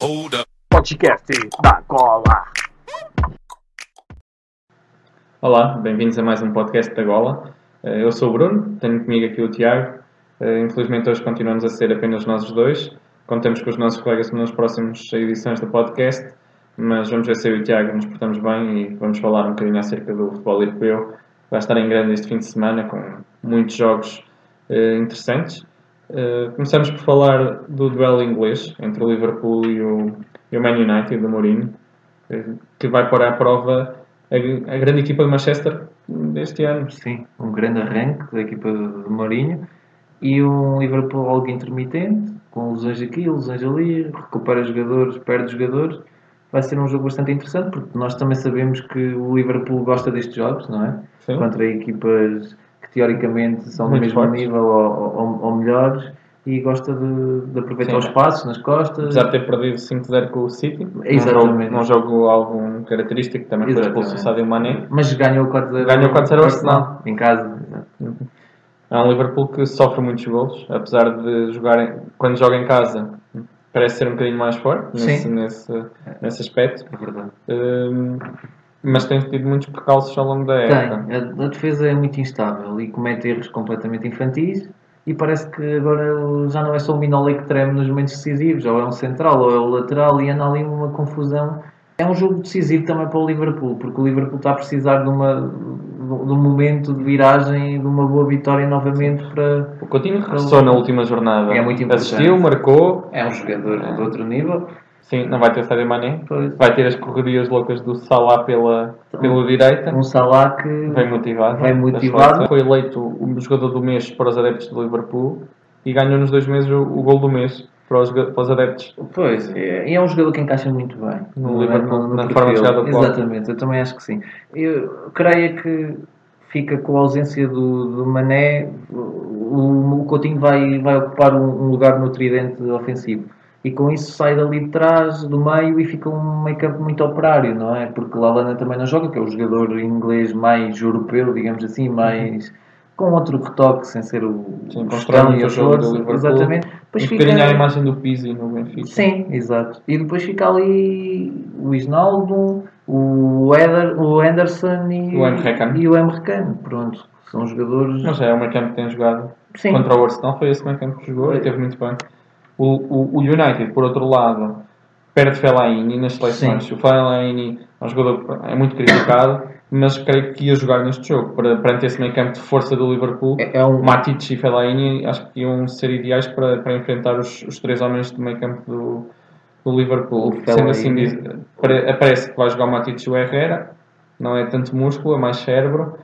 Podcast da Gola. Olá, bem-vindos a mais um podcast da Gola. Eh, Eu sou o Bruno, tenho comigo aqui o Tiago. Eh, Infelizmente hoje continuamos a ser apenas nós os dois. Contamos com os nossos colegas nas próximas edições do podcast, mas vamos ver se eu e o Tiago nos portamos bem e vamos falar um bocadinho acerca do futebol europeu. Vai estar em grande este fim de semana com muitos jogos eh, interessantes. Eh, começamos por falar do duelo inglês entre o Liverpool e o, e o Man United, do Mourinho, eh, que vai pôr à prova a, a grande equipa de Manchester deste ano. Sim, um grande arranque da equipa de Mourinho e um Liverpool algo intermitente, com lesões aqui, lesões ali, recupera jogadores, perde jogadores. Vai ser um jogo bastante interessante porque nós também sabemos que o Liverpool gosta destes jogos, não é? Sim. Contra equipas teoricamente são Muito do mesmo fortes. nível ou, ou- ou melhores e gosta de, de aproveitar Sim. os espaços nas costas. Apesar de ter perdido 5-0 com o City, num jogo, Exatamente. num jogo algo característico, também foi expulso o Sadio Mané. Mas ganhou 4-0 Ganhou 4-0 ao Arsenal. em casa. exato. É um Liverpool que sofre muitos golos, apesar de jogarem, quando joga em casa, parece ser um bocadinho mais forte nesse, nesse, nesse aspecto. É verdade. Hum, mas tem tido muitos percalços ao longo da época. Tem, a, a defesa é muito instável e comete erros completamente infantis e parece que agora já não é só o Minoli que treme nos momentos decisivos, ou é um central ou é o lateral e anda ali uma confusão. É um jogo decisivo também para o Liverpool, porque o Liverpool está a precisar de, uma, de um momento de viragem e de uma boa vitória novamente para... O Coutinho regressou na última jornada. É muito importante. Assistiu, marcou. É um jogador de outro nível. Sim, não vai ter Sadio Mané. Pois. Vai ter as correrias loucas do Salah pela, pela direita. Um Salah que Vem motivado. Vem motivado. Foi eleito o jogador do mês para os adeptos do Liverpool e ganhou nos dois meses o, o gol do mês para os, para os adeptos. Pois, é, e é um jogador que encaixa muito bem No Liverpool, na perfil. forma de jogar do. Exatamente, eu também acho que sim. Eu creio que fica com a ausência do, do Mané, o, o Coutinho vai, vai ocupar um, um lugar no tridente ofensivo. E com isso sai dali de trás, do meio, e fica um meio campo muito operário, não é? Porque Lalana também não joga, que é o jogador inglês mais europeu, digamos assim, mais com outro retoque, sem ser o Sim, o constrói Estão muito e o a. Liverpool. Exatamente. Depois um fica- bocadinho à imagem do Pizzi no Benfica. Sim, exato. E depois fica ali o Isnaldo, o, Eder, o Anderson e O Emre Can. E o Emre Can. Pronto, são jogadores. Mas é o campo que tem jogado Sim. contra o Arsenal. Foi esse campo que jogou e teve muito bem. O, o, o United, por outro lado, perde Fellaini nas seleções. Sim. O Fellaini é um jogador é muito criticado, mas creio que ia jogar neste jogo. Para, perante esse meio campo de força do Liverpool, É, é um, Matic e Fellaini acho que iam ser ideais para, para enfrentar os, os três homens do meio campo do, do Liverpool. O Sendo assim, diz- pare- parece que vai jogar o Matic e o Herrera, não é tanto músculo, é mais cérebro.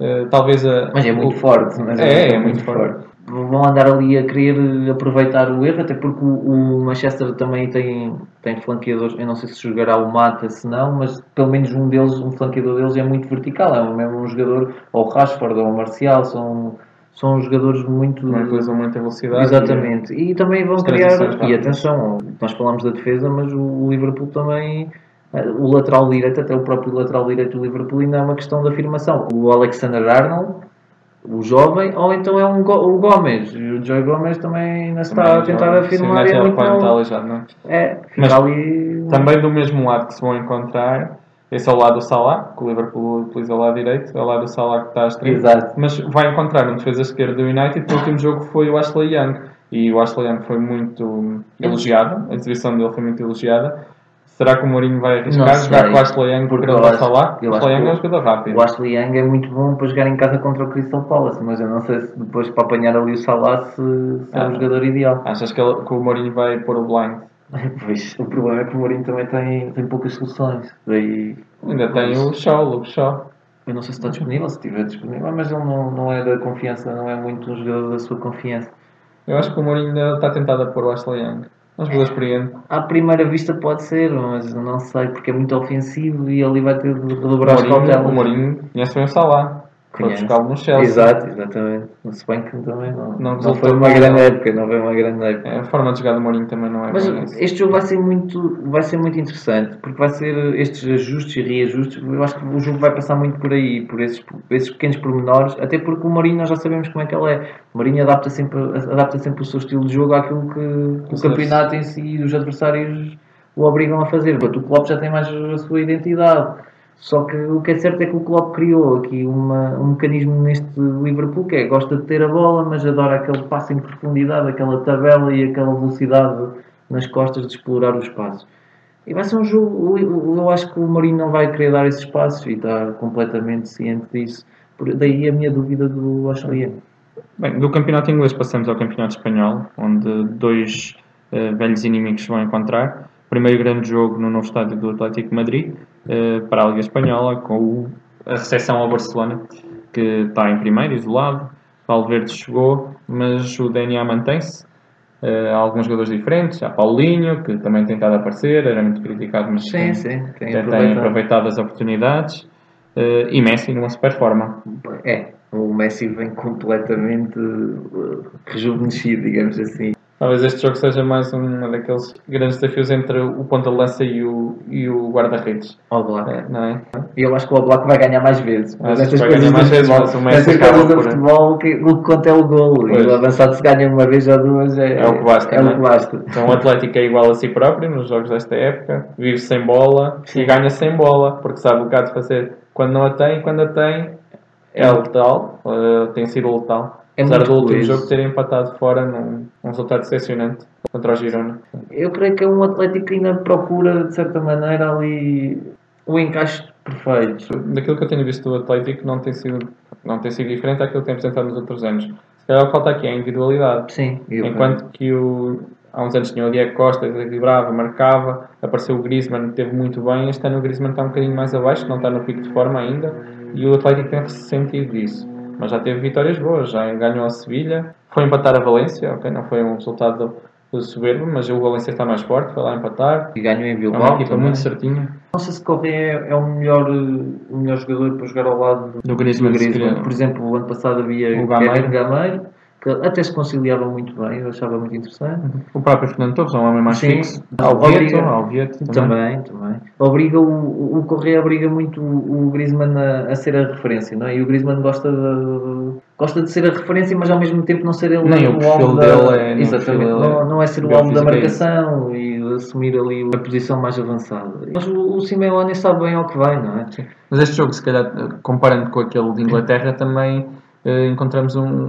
Eh, talvez a, mas é muito o- forte. Mas É, é muito forte. Vão andar ali a querer aproveitar o erro, até porque o, Manchester também tem, tem flanqueadores. Eu não sei se jogará o Mata, se não, mas pelo menos um deles, um flanqueador deles é muito vertical. É mesmo um jogador, ou o Rashford ou o Marcial, são, são jogadores muito. utilizam muita velocidade. Exatamente. E também vão criar. E atenção, nós falamos da defesa, mas o Liverpool também. eh, O lateral direito, até o próprio lateral direito do Liverpool, ainda é uma questão de afirmação. O Alexander Arnold, o jovem, ou então é um Go- o Gomes. E o Joy Gomes também ainda está Também a tentar joga. afirmar. Sim, é novo. aleijado, não é? É, fica Mas ali. Também do mesmo lado que se vão encontrar, esse é o lado do Salah, que o Liverpool utiliza o lado direito, é o lado do Salah que está à esquerda. Exato. Mas vai encontrar um defesa esquerdo do United, o último jogo foi o Ashley Young. E o Ashley Young foi muito elogiado, a exibição dele foi muito elogiada. Será que o Mourinho vai arriscar jogar com o Ashley Young porque ele Salah? eu O Ashley Young é um jogador rápido. O Ashley Young é muito bom para jogar em casa contra o Crystal Palace, mas eu não sei se depois para apanhar ali o Salah se, se é Ah. o jogador ideal. Achas que, ele- que o Mourinho vai pôr o blind? Pois, o problema é que o Mourinho também tem, tem poucas soluções. Daí, Ainda tem o Shaw, o Luke Shaw. eu não sei se está disponível, se estiver disponível, mas ele não, não é da confiança, não é muito um jogador da sua confiança. Eu acho que o Mourinho ainda está tentado a pôr o Ashley Young. Um jogador experiente. À primeira vista pode ser, mas não sei, porque é muito ofensivo e ali vai ter de redobrar as Mourinho, o cautelas. Mourinho conhece bem o Salah. Conhece. buscá-lo no Chelsea. Exato, exatamente. Se bem que também não, Não não, foi uma grande época, não foi uma grande época. É, a forma de jogar do Mourinho também não é Mas este jogo vai ser muito, vai ser muito interessante, porque vai ser estes ajustes e reajustes. Eu acho que o jogo vai passar muito por aí, por esses, esses pequenos pormenores, até porque o Mourinho nós já sabemos como é que ele é. O Mourinho adapta sempre, adapta sempre o seu estilo de jogo àquilo que o campeonato em si e os adversários o obrigam a fazer. O Klopp já tem mais a sua identidade. Só que o que é certo é que o Klopp criou aqui uma, um mecanismo neste Liverpool que é gosta de ter a bola, mas adora aquele passo em profundidade, aquela tabela e aquela velocidade nas costas de explorar os espaços. E vai ser um jogo, eu acho que o Mourinho não vai querer dar esses passos e está completamente ciente disso. Por- Daí a minha dúvida do Ashley. Bem, do campeonato inglês passamos ao campeonato espanhol, onde dois eh, velhos inimigos se vão encontrar. Primeiro grande jogo no novo estádio do Atlético Madrid, eh, para a Liga Espanhola, com a recepção ao Barcelona, que está em primeiro, isolado. Valverde chegou, mas o DNA mantém-se. Eh, há alguns jogadores diferentes, há Paulinho, que também tem estado a aparecer, era muito criticado, mas Sim, tem, sim, tem tem, tem aproveitado. aproveitado as oportunidades. Eh, e Messi numa super forma. É, o Messi vem completamente rejuvenescido, digamos assim. Talvez este jogo seja mais um daqueles grandes desafios entre o ponta de lança e o, e o guarda-redes, Ao Black. eh, não é? E eu acho que o Oblak vai ganhar mais vezes. Mas vai coisas mais vezes, futebol, mas o coisas do futebol, que, o que conta é o gol. E Pois. o avançado se ganha uma vez ou duas é, É o que basta, É não o é? que basta. Então o Atlético é igual a si próprio nos jogos desta época, vive sem bola e ganha sem bola, porque sabe o que há de fazer quando não a tem e quando a tem é letal, eh, tem sido letal. É Apesar do último jogo ter empatado fora num, num resultado decepcionante contra o Girona. Eu creio que é um Atlético que ainda procura, de certa maneira, ali o encaixe perfeito. daquilo que eu tenho visto do Atlético não tem sido, não tem sido diferente daquilo que tem apresentado nos outros anos. Se calhar o que falta aqui é a individualidade. Sim, eu Enquanto que o, há uns anos tinha o Diego Costa, desequilibrava, marcava, apareceu o Griezmann, teve muito bem. Este ano o Griezmann está um bocadinho mais abaixo, não está no pico de forma ainda, e o Atlético tem sentido disso. Mas já teve vitórias boas, já ganhou a Sevilha, foi empatar a Valência, ok, não foi um resultado soberbo, mas o Valência está mais forte, foi lá empatar. E ganhou em É Bilbao uma equipa também. muito certinha. Não sei se Correia é, é o, melhor, o melhor jogador para jogar ao lado Do Griezmann, do Griezmann. Por exemplo, o ano passado havia O Gameiro, que até se conciliava muito bem, eu achava muito interessante. O próprio Fernando Torres é um homem mais Sim. fixo. Alvieto, Alvieto também. Também, também. Obriga o, o Correia obriga muito o, o Griezmann a, a ser a referência, não é? E o Griezmann gosta de, gosta de ser a referência, mas ao mesmo tempo não ser ele Nem o alvo dele da... é- o Exatamente, dele não, é- não é ser o alvo da é marcação e de assumir ali a posição mais avançada. Mas o, o Simeone sabe bem ao que vai, não é? Mas este jogo, se calhar, comparando com aquele de Inglaterra, também encontramos um-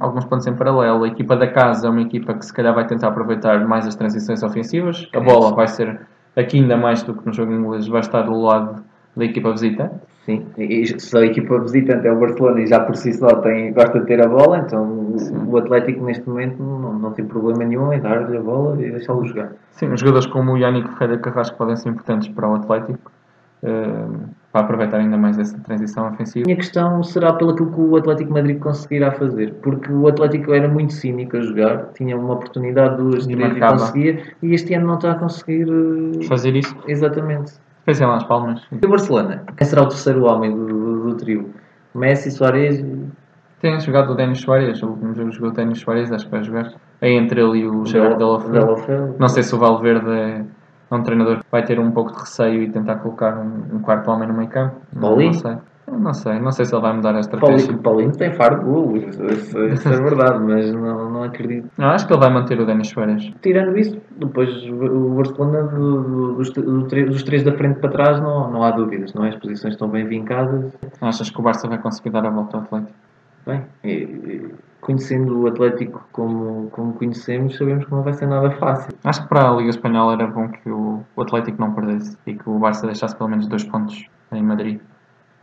alguns pontos em paralelo. A equipa da casa é uma equipa que, se calhar, vai tentar aproveitar mais as transições ofensivas. A bola vai ser, aqui ainda mais do que no jogo inglês, vai estar do lado da equipa visitante. Sim, e se a equipa visitante é o Barcelona e já por si só tem, gosta de ter a bola, então o, o Atlético neste momento não, não tem problema nenhum em dar-lhe a bola e deixá-lo jogar. Sim, os jogadores como o Yannick Ferreira Carrasco podem ser importantes para o Atlético, eh, para aproveitar ainda mais essa transição ofensiva. minha questão será pelo que o Atlético Madrid conseguirá fazer, porque o Atlético era muito cínico a jogar, tinha uma oportunidade, duas, três e conseguia, e este ano não está a conseguir eh, Fazer isso, exatamente. pensem lá as palmas. E o Barcelona? Quem será o terceiro homem do, do, do trio? Messi, Soares Tem jogado o Denis Soares, o último jogo jogou o Denis Soares, acho que vai jogar. É entre ele e o Gerard. Deulofeu. Não sei se o Valverde é é um treinador que vai ter um pouco de receio e tentar colocar um, um quarto homem no meio campo. Não, Paulinho? não sei. Eu Não sei, não sei se ele vai mudar a Paulinho, estratégia. Paulinho tem faro de golo, isso, é verdade, mas não, não acredito. Não, acho que ele vai manter o Denis Soares. Tirando isso, depois o Barcelona, do- do- dos, dos três da frente para trás, não, não há dúvidas, não é? As posições estão bem vincadas. Achas que o Barça vai conseguir dar a volta ao Atlético? Bem, e- e conhecendo o Atlético como, como conhecemos, sabemos que não vai ser nada fácil. Acho que para a Liga Espanhola era bom que o, o Atlético não perdesse e que o Barça deixasse pelo menos dois pontos em Madrid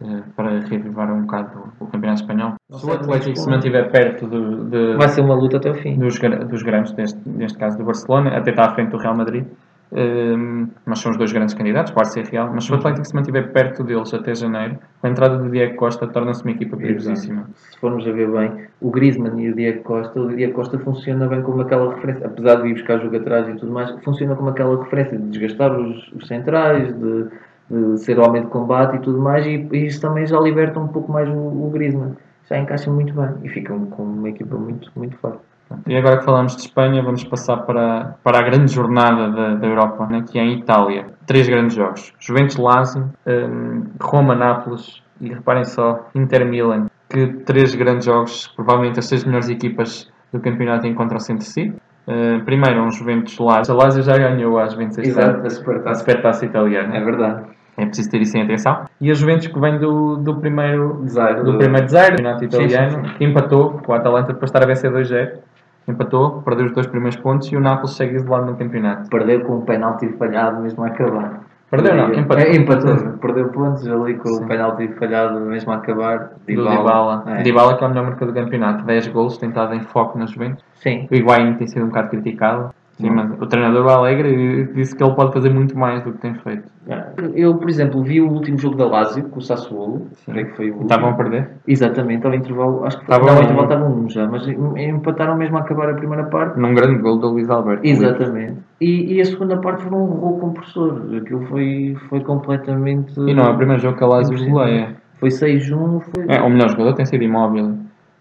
eh, para reavivar um bocado o, Campeonato Espanhol. Se o Atlético se mantiver perto do- de, Vai ser uma luta até o fim. dos, dos grandes, deste, neste caso do Barcelona, até está à frente do Real Madrid, ehm, mas são os dois grandes candidatos, Barça e Real. Mas se o Atlético se mantiver perto deles até janeiro, a entrada do Diego Costa, torna-se uma equipa perigosíssima. Se formos a ver bem, o Griezmann e o Diego Costa, o Diego Costa funciona bem como aquela referência, apesar de ir buscar jogo atrás e tudo mais, funciona como aquela referência de desgastar os, os centrais, de, de ser homem de combate e tudo mais, e, e isso também já liberta um pouco mais o, o Griezmann. Já encaixa muito bem e fica com uma equipa muito, muito forte. E agora que falamos de Espanha, vamos passar para, para a grande jornada da, da Europa, né, que é em Itália. Três grandes jogos: Juventus Lazio, ehm, Roma Nápoles e reparem só, Inter Milan. Que três grandes jogos, provavelmente as seis melhores equipas do campeonato encontram-se entre si. Eh, primeiro, um Juventus Lazio. A Lazio já ganhou a Juventus Exato, a a Supertaça. Supertaça italiana. É verdade. É preciso ter isso em atenção. E a Juventus que vem do, do primeiro Zero. do primeiro zero, campeonato Sim, italiano, sim, que empatou com o Atalanta depois de estar a vencer 2-0. Empatou, perdeu os dois primeiros pontos e o Nápoles segue isolado no campeonato. Perdeu com um penalti falhado mesmo a acabar. Perdeu, não, empatou. É, empatou. Perdeu pontos ali com Sim. o penalti falhado mesmo a acabar. Do Dybala. É. Dybala que é o melhor marcador do campeonato. 10 gols, tem estado em foco na Juventus. Sim. O Higuaín tem sido um bocado criticado. Sim, mas o treinador Alegre disse que ele pode fazer muito mais do que tem feito. Eu, por exemplo, vi o último jogo da Lazio com o Sassuolo. Creio que foi o último. Estavam a perder. Exatamente, estava em intervalo. Acho que. Estavam não, um- intervalo estava um já, mas em- empataram mesmo a acabar a primeira parte. Num grande gol do Luís Alberto. Exatamente. E, e a segunda parte foi um rolo compressor. Aquilo foi, foi completamente. E não é o primeiro jogo que a Lazio goleia. Foi 6-1. Foi... É, o melhor jogador tem sido imóvel.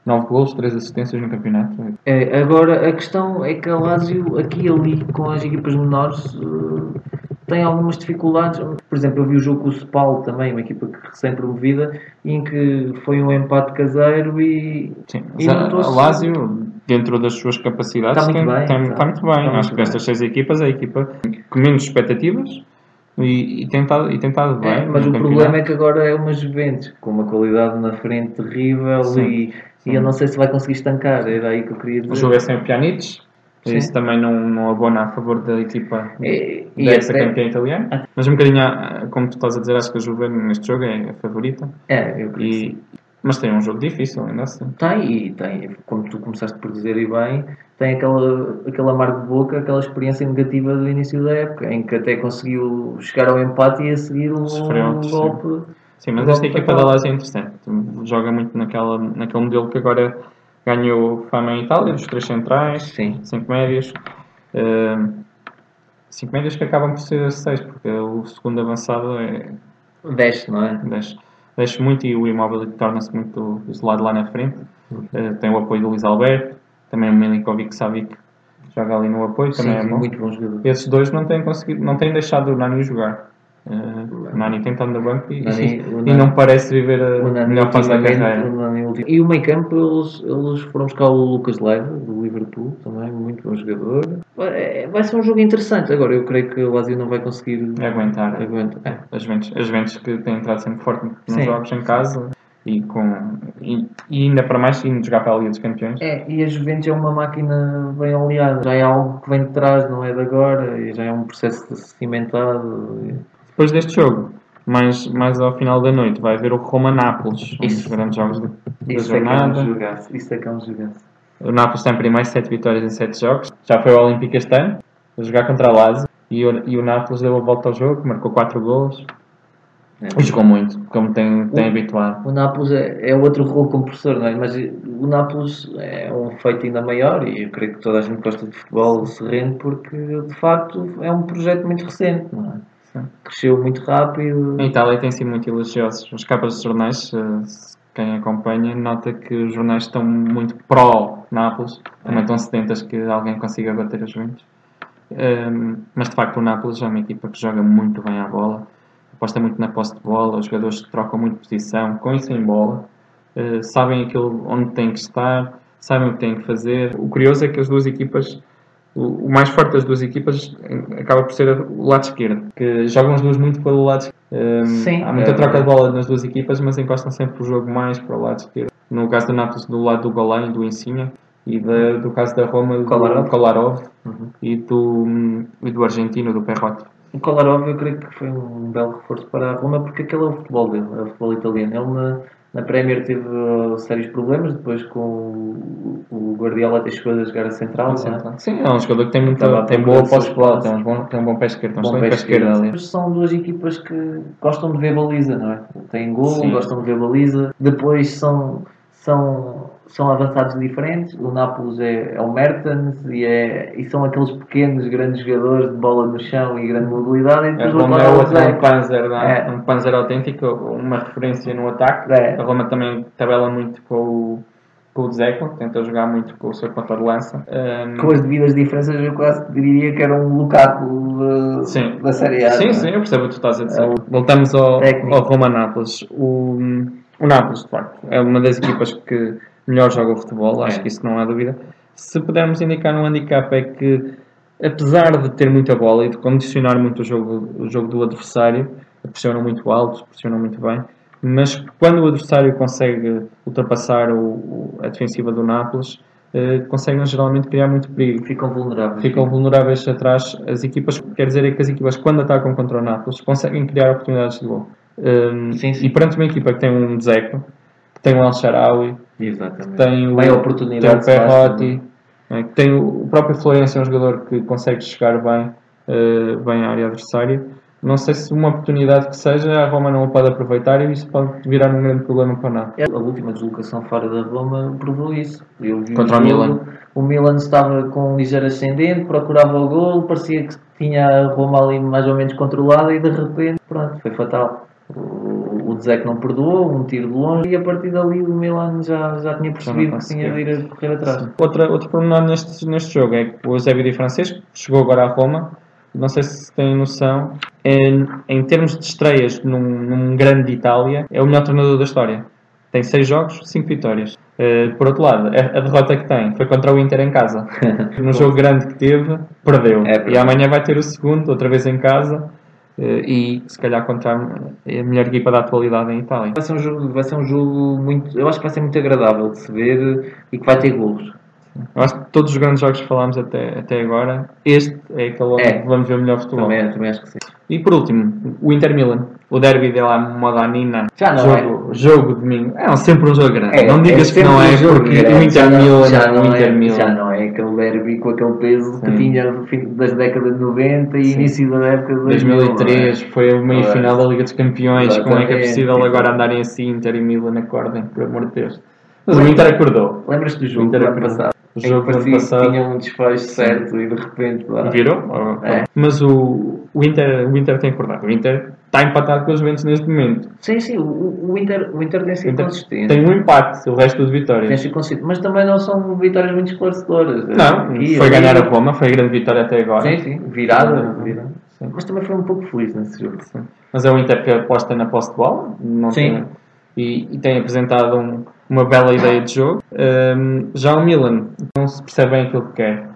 9 gols, 3 assistências no campeonato. É, agora, a questão é que a Lazio, aqui e ali, com as equipas menores, eh, tem algumas dificuldades. Por exemplo, eu vi o jogo com o Spal também, uma equipa que recém-promovida, em que foi um empate caseiro e Sim, E a, a Lazio, dentro das suas capacidades, Está muito tem, bem, tem- está. está muito bem. Está muito Acho que bem. destas seis equipas é a equipa com menos expectativas e, e tem estado, e tem estado bem. É, mas o campeonato. problema é que agora é uma Juventus com uma qualidade na frente terrível Sim, e. e eu não sei se vai conseguir estancar. Era aí que eu queria O dizer. jogo é sem o Pjanic, isso também não, não abona a favor da equipa É, e da essa até- campeã italiana. Mas um bocadinho, ah, como tu estás a dizer, acho que a Juve neste jogo é a favorita. É, eu creio que E, mas tem um jogo difícil ainda assim. Tem, e tem, como tu começaste por dizer e bem, tem aquela, aquele amargo de boca, aquela experiência negativa do início da época, em que até conseguiu chegar ao empate e a seguir um golpe. Sim, mas Logo esta equipa para da. Lazio é interessante. Joga muito naquela, naquele modelo que agora ganhou fama em Itália, dos três centrais, Sim. cinco médios. Ehm, cinco médios que acabam por ser seis, porque o segundo avançado é Desce, não é? desce, desce muito e o imóvel torna-se muito isolado lá na frente. Eh, tem o apoio do Luís Alberto, também o Milinkovic Savic que joga ali no apoio, também é Sim, bom. muito bom jogador. Esses dois não têm conseguido, não têm deixado o Nani jogar. O Nani tem estado no banco e, Nani- e Nani- não parece viver a melhor fase da carreira. E o meio campo, eles, eles foram buscar o Lucas Leiva, do Liverpool, também, muito bom jogador. É, Vai ser um jogo interessante. Agora, eu creio que o Lazio não vai conseguir Aguentar. aguentar. É, as Juventus, as Juventus que têm entrado sempre forte nos Sim. jogos em casa e, com, e, e ainda para mais indo jogar para a Liga dos Campeões. É, e a Juventus é uma máquina bem oleada. Já é algo que vem de trás, não é de agora, e já é um processo cimentado. e- Depois deste jogo, mais, mais ao final da noite, vai haver o Roma-Nápoles, um dos grandes jogos da, é é jornada. jogaço. Isso é que é um jogaço. O Nápoles tem primeiro 7 vitórias em 7 jogos. Já foi ao Olímpico este ano, a jogar contra a Lazio. E o, e o Nápoles deu a volta ao jogo, marcou 4 golos. É. E jogou muito, como tem, tem O- habituado. O Nápoles é, é outro rolo compressor, não é? Mas o Nápoles é um feito ainda maior e eu creio que toda a gente gosta de futebol sereno porque de facto é um projeto muito recente, não é? Cresceu muito rápido. Em Itália tem sido muito elogiosos. As capas dos jornais, eh, quem acompanha, nota que os jornais estão muito pró-Nápoles. Também É. estão sedentas que alguém consiga bater os Juventus. Ehm, mas de facto o Nápoles é uma equipa que joga muito bem à bola. Aposta muito na posse de bola, os jogadores trocam muito posição, com e sem bola. Eh, sabem aquilo onde têm que estar, sabem o que têm que fazer. O curioso é que as duas equipas o, o mais forte das duas equipas acaba por ser o lado esquerdo, que jogam as duas muito pelo lado esquerdo. Um, Sim, há muita troca de bola nas duas equipas, mas encostam sempre o jogo mais para o lado esquerdo. No caso do Nápoles, do lado do Golan e do Insigne, e da- do caso da Roma, do Kolarov. Kolarov Uhum. e, do, e do argentino, do Perrotti. O Kolarov eu creio que foi um belo reforço para a Roma porque aquele é o futebol dele, é o futebol italiano. Ele na, Premier teve uh, sérios problemas, depois com o, o Guardiola até chegou a jogar a central, é? Sim, é um jogador que tem, muita, Estava tem boa posse de bola, tem, uns bom, tem um bom pé esquerdo, tem um Bom pé pé esquerdo. São duas equipas que gostam de ver baliza, não é? Têm gol, Sim. gostam de ver baliza. Depois são, são, são avançados diferentes. O Nápoles é, é o Mertens e, é, e são aqueles pequenos, grandes jogadores de bola no chão e grande mobilidade. E A depois o Roma é Kolarov outro, é é- um panzer, não é? É. um panzer autêntico, uma referência no ataque. É. A Roma também tabela muito com o, com o Dzeko, tenta jogar muito com o seu ponta de lança. Um, com as devidas diferenças, eu quase diria que era um Lukaku da, Sim. da Série A. Sim, é? sim, eu percebo o que tu estás a dizer. É o Voltamos ao, técnico. ao Roma-Nápoles. O, o Nápoles, de facto, é uma das equipas que melhor joga o futebol, acho É. que isso não há dúvida. se pudermos indicar um handicap é que, apesar de ter muita bola e de condicionar muito o jogo, o jogo do adversário, pressionam muito alto, pressionam muito bem, mas quando o adversário consegue ultrapassar o, a defensiva do Nápoles, eh, conseguem geralmente criar muito perigo. Ficam vulneráveis. Ficam vulneráveis atrás. As equipas, quer dizer é que as equipas, quando atacam contra o Nápoles, conseguem criar oportunidades de gol. Um, Sim, sim. E perante uma equipa que tem um Dzeko, que tem um El Sharawi, Exatamente. tem o, Bem oportunidade o Perrotti, né, que tem o, o próprio Florencio, é um jogador que consegue chegar bem, eh, bem à área adversária. Não sei se uma oportunidade que seja, a Roma não o pode aproveitar e isso pode virar um grande problema para o Nápoles. A última deslocação fora da Roma provou isso. Contra o jogo, Milan. O Milan estava com um ligeiro ascendente, procurava o gol, parecia que tinha a Roma ali mais ou menos controlada e de repente, pronto, foi fatal. O, o Dzek não perdoou, um tiro de longe e a partir dali o Milan já, já tinha percebido que tinha de ir a correr atrás. Outra, outro pormenor neste, neste jogo é que o Eusébio Di Francesco chegou agora a Roma. Não sei se têm noção, em, em termos de estreias num, num grande de Itália, é o melhor treinador da história. Tem 6 jogos, 5 vitórias. Eh, por outro lado, a, a derrota que tem foi contra o Inter em casa. Num jogo grande que teve, perdeu. É e amanhã vai ter o segundo, outra vez em casa. E se calhar contra a, melhor equipa da atualidade em Itália. Vai ser um jogo, vai ser um jogo muito, eu acho que vai ser muito agradável de se ver e que vai ter golos. Eu acho que todos os grandes jogos que falámos até, até agora, este é aquele onde É. vamos ver o melhor futebol. Também, também acho que sim. E por último, o Inter Milan. O derby de la Modanina. Já não jogo, jogo domingo. É sempre um jogo grande. É, não digas é que não é, um jogo porque grande, o Inter já não- Milan já é não o é, Milan. Já não é aquele derby com aquele peso que Sim. tinha no fim das décadas de 90 e Sim. início da época de 2000, 2003 foi a meia final da Liga dos Campeões. Como é que é possível agora andarem assim Inter e Milan? Acordem, por amor de Deus. Mas o Inter acordou. Lembras-te do O jogo do Inter acordou. passado? O jogo parecia que passado. tinha um desfecho certo e de repente lá. Virou? É. Mas o, o, Inter, o Inter tem acordado. O Inter está empatado com os Juventus neste momento. Sim, sim, o, o, Inter, o Inter tem O sido Inter consistente. tem um empate, o resto de Tem vitórias. sido consistente, mas também não são vitórias muito esclarecedoras. Não, Aqui, foi ganhar a Roma, foi a grande vitória até agora. Sim, sim, virada. virada. Sim. Mas também foi um pouco feliz nesse jogo. Sim. Mas é o Inter que aposta na posse de bola não Sim. tem- e, e tem apresentado um- uma bela ideia de jogo. Hum, já o Milan não se percebe bem aquilo que quer.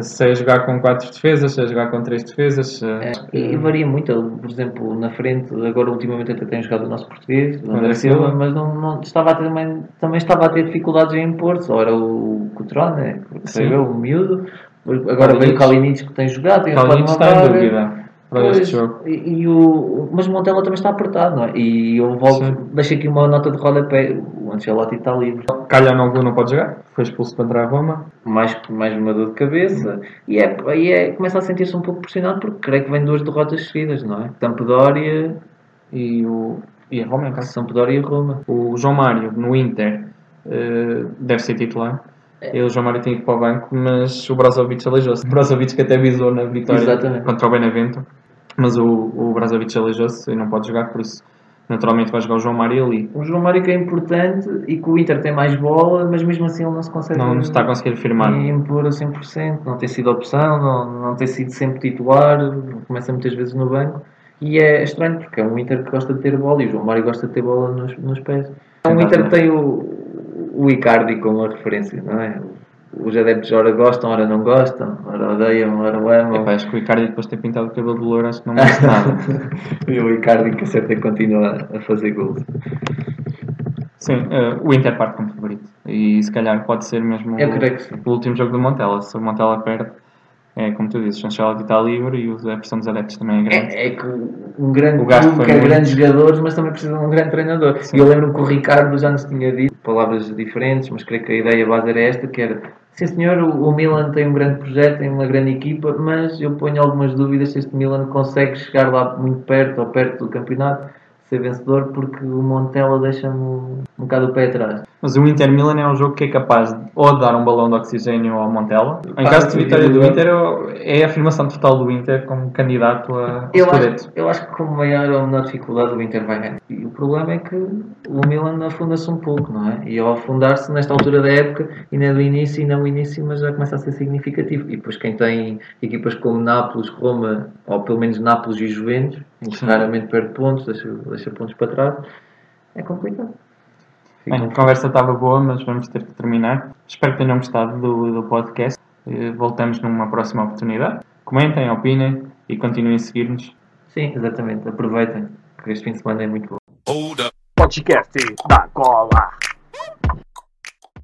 Se é jogar com quatro defesas, se é jogar com três defesas. É, e varia muito, ele, por exemplo, na frente, agora ultimamente até tem jogado o nosso português, o André Silva, Silva. mas não, não- estava ter, também, também estava a ter dificuldades em impor-se, ou era o Coutron, né? sei Sim. eu, o miúdo, agora vem o Kalinic. Kalinic que tem jogado, tem Kalinic está em dúvida para Pois, este jogo. E, e o, mas o Montella também está apertado, não é? E eu volto, Sim. deixo aqui uma nota de rodapé, o Ancelotti está livre. Calhanoglu não pode jogar, foi expulso contra a Roma. mais, mais uma dor de cabeça e é, aí é, começa a sentir-se um pouco pressionado porque creio que vem duas derrotas seguidas, não é? Sampdoria, E, o, e a Roma em casa. Sampdoria e Roma. O João Mário no Inter eh, deve ser titular. É. Ele, o João Mário, tem ido para o banco, mas o Brozovic aleijou-se. O Brozovic que até visou na vitória Exatamente. contra o Benevento, mas o, o Brozovic aleijou-se e não pode jogar, por isso naturalmente vai jogar o João Mário ali. O João Mário que é importante e que o Inter tem mais bola, mas mesmo assim ele não se consegue Não está a conseguir firmar. impor a 100%, não tem sido opção, não, não tem sido sempre titular, começa muitas vezes no banco e é estranho porque é um Inter que gosta de ter bola e o João Mário gosta de ter bola nos, nos pés. É um Inter que tem o, o Icardi como a referência, não é? Os adeptos ora gostam, ora não gostam, ora odeiam, ora amam. Epá, acho que o Icardi depois de ter pintado o cabelo de louro acho que não merece nada. e o Icardi que acerta e continua a fazer gols. Sim, eh, o Inter parte como favorito. E se calhar pode ser mesmo Eu o, creio que sim. o último jogo do Montella. Se o Montella perde, é como tu dizes, o Ancelotti está livre e a pressão dos adeptos também é grande. É, é que um grande O clube quer grandes jogadores, mas também precisa de um grande treinador. Sim. E eu lembro que o Ricardo já nos tinha dito, palavras diferentes, mas creio que a ideia base era esta, que era Sim senhor, o Milan tem um grande projeto, tem uma grande equipa, mas eu ponho algumas dúvidas se este Milan consegue chegar lá muito perto ou perto do campeonato, ser vencedor, porque o Montella deixa-me um, bocado o pé atrás. Mas o Inter Milan é um jogo que é capaz de ou de dar um balão de oxigênio ao Montella. Em caso de vitória do Inter, é a afirmação total do Inter como candidato a Eu Scudetto. acho, eu acho que com maior ou menor dificuldade o Inter vai ganhar. E o problema é que o Milan afunda-se um pouco, não é? E ao afundar-se nesta altura da época, e não é do início, e não o início, mas já começa a ser significativo. E depois quem tem equipas como Nápoles, Roma, ou pelo menos Nápoles e Juventus. Raramente perde pontos, deixa, deixa pontos para trás, é complicado. Bem, a conversa estava boa, mas vamos ter que terminar. Espero que tenham gostado do, do podcast. Eh, Voltamos numa próxima oportunidade. Comentem, opinem e continuem a seguir-nos. Sim, exatamente. Aproveitem, que este fim de semana é muito bom. Podcast da Cola.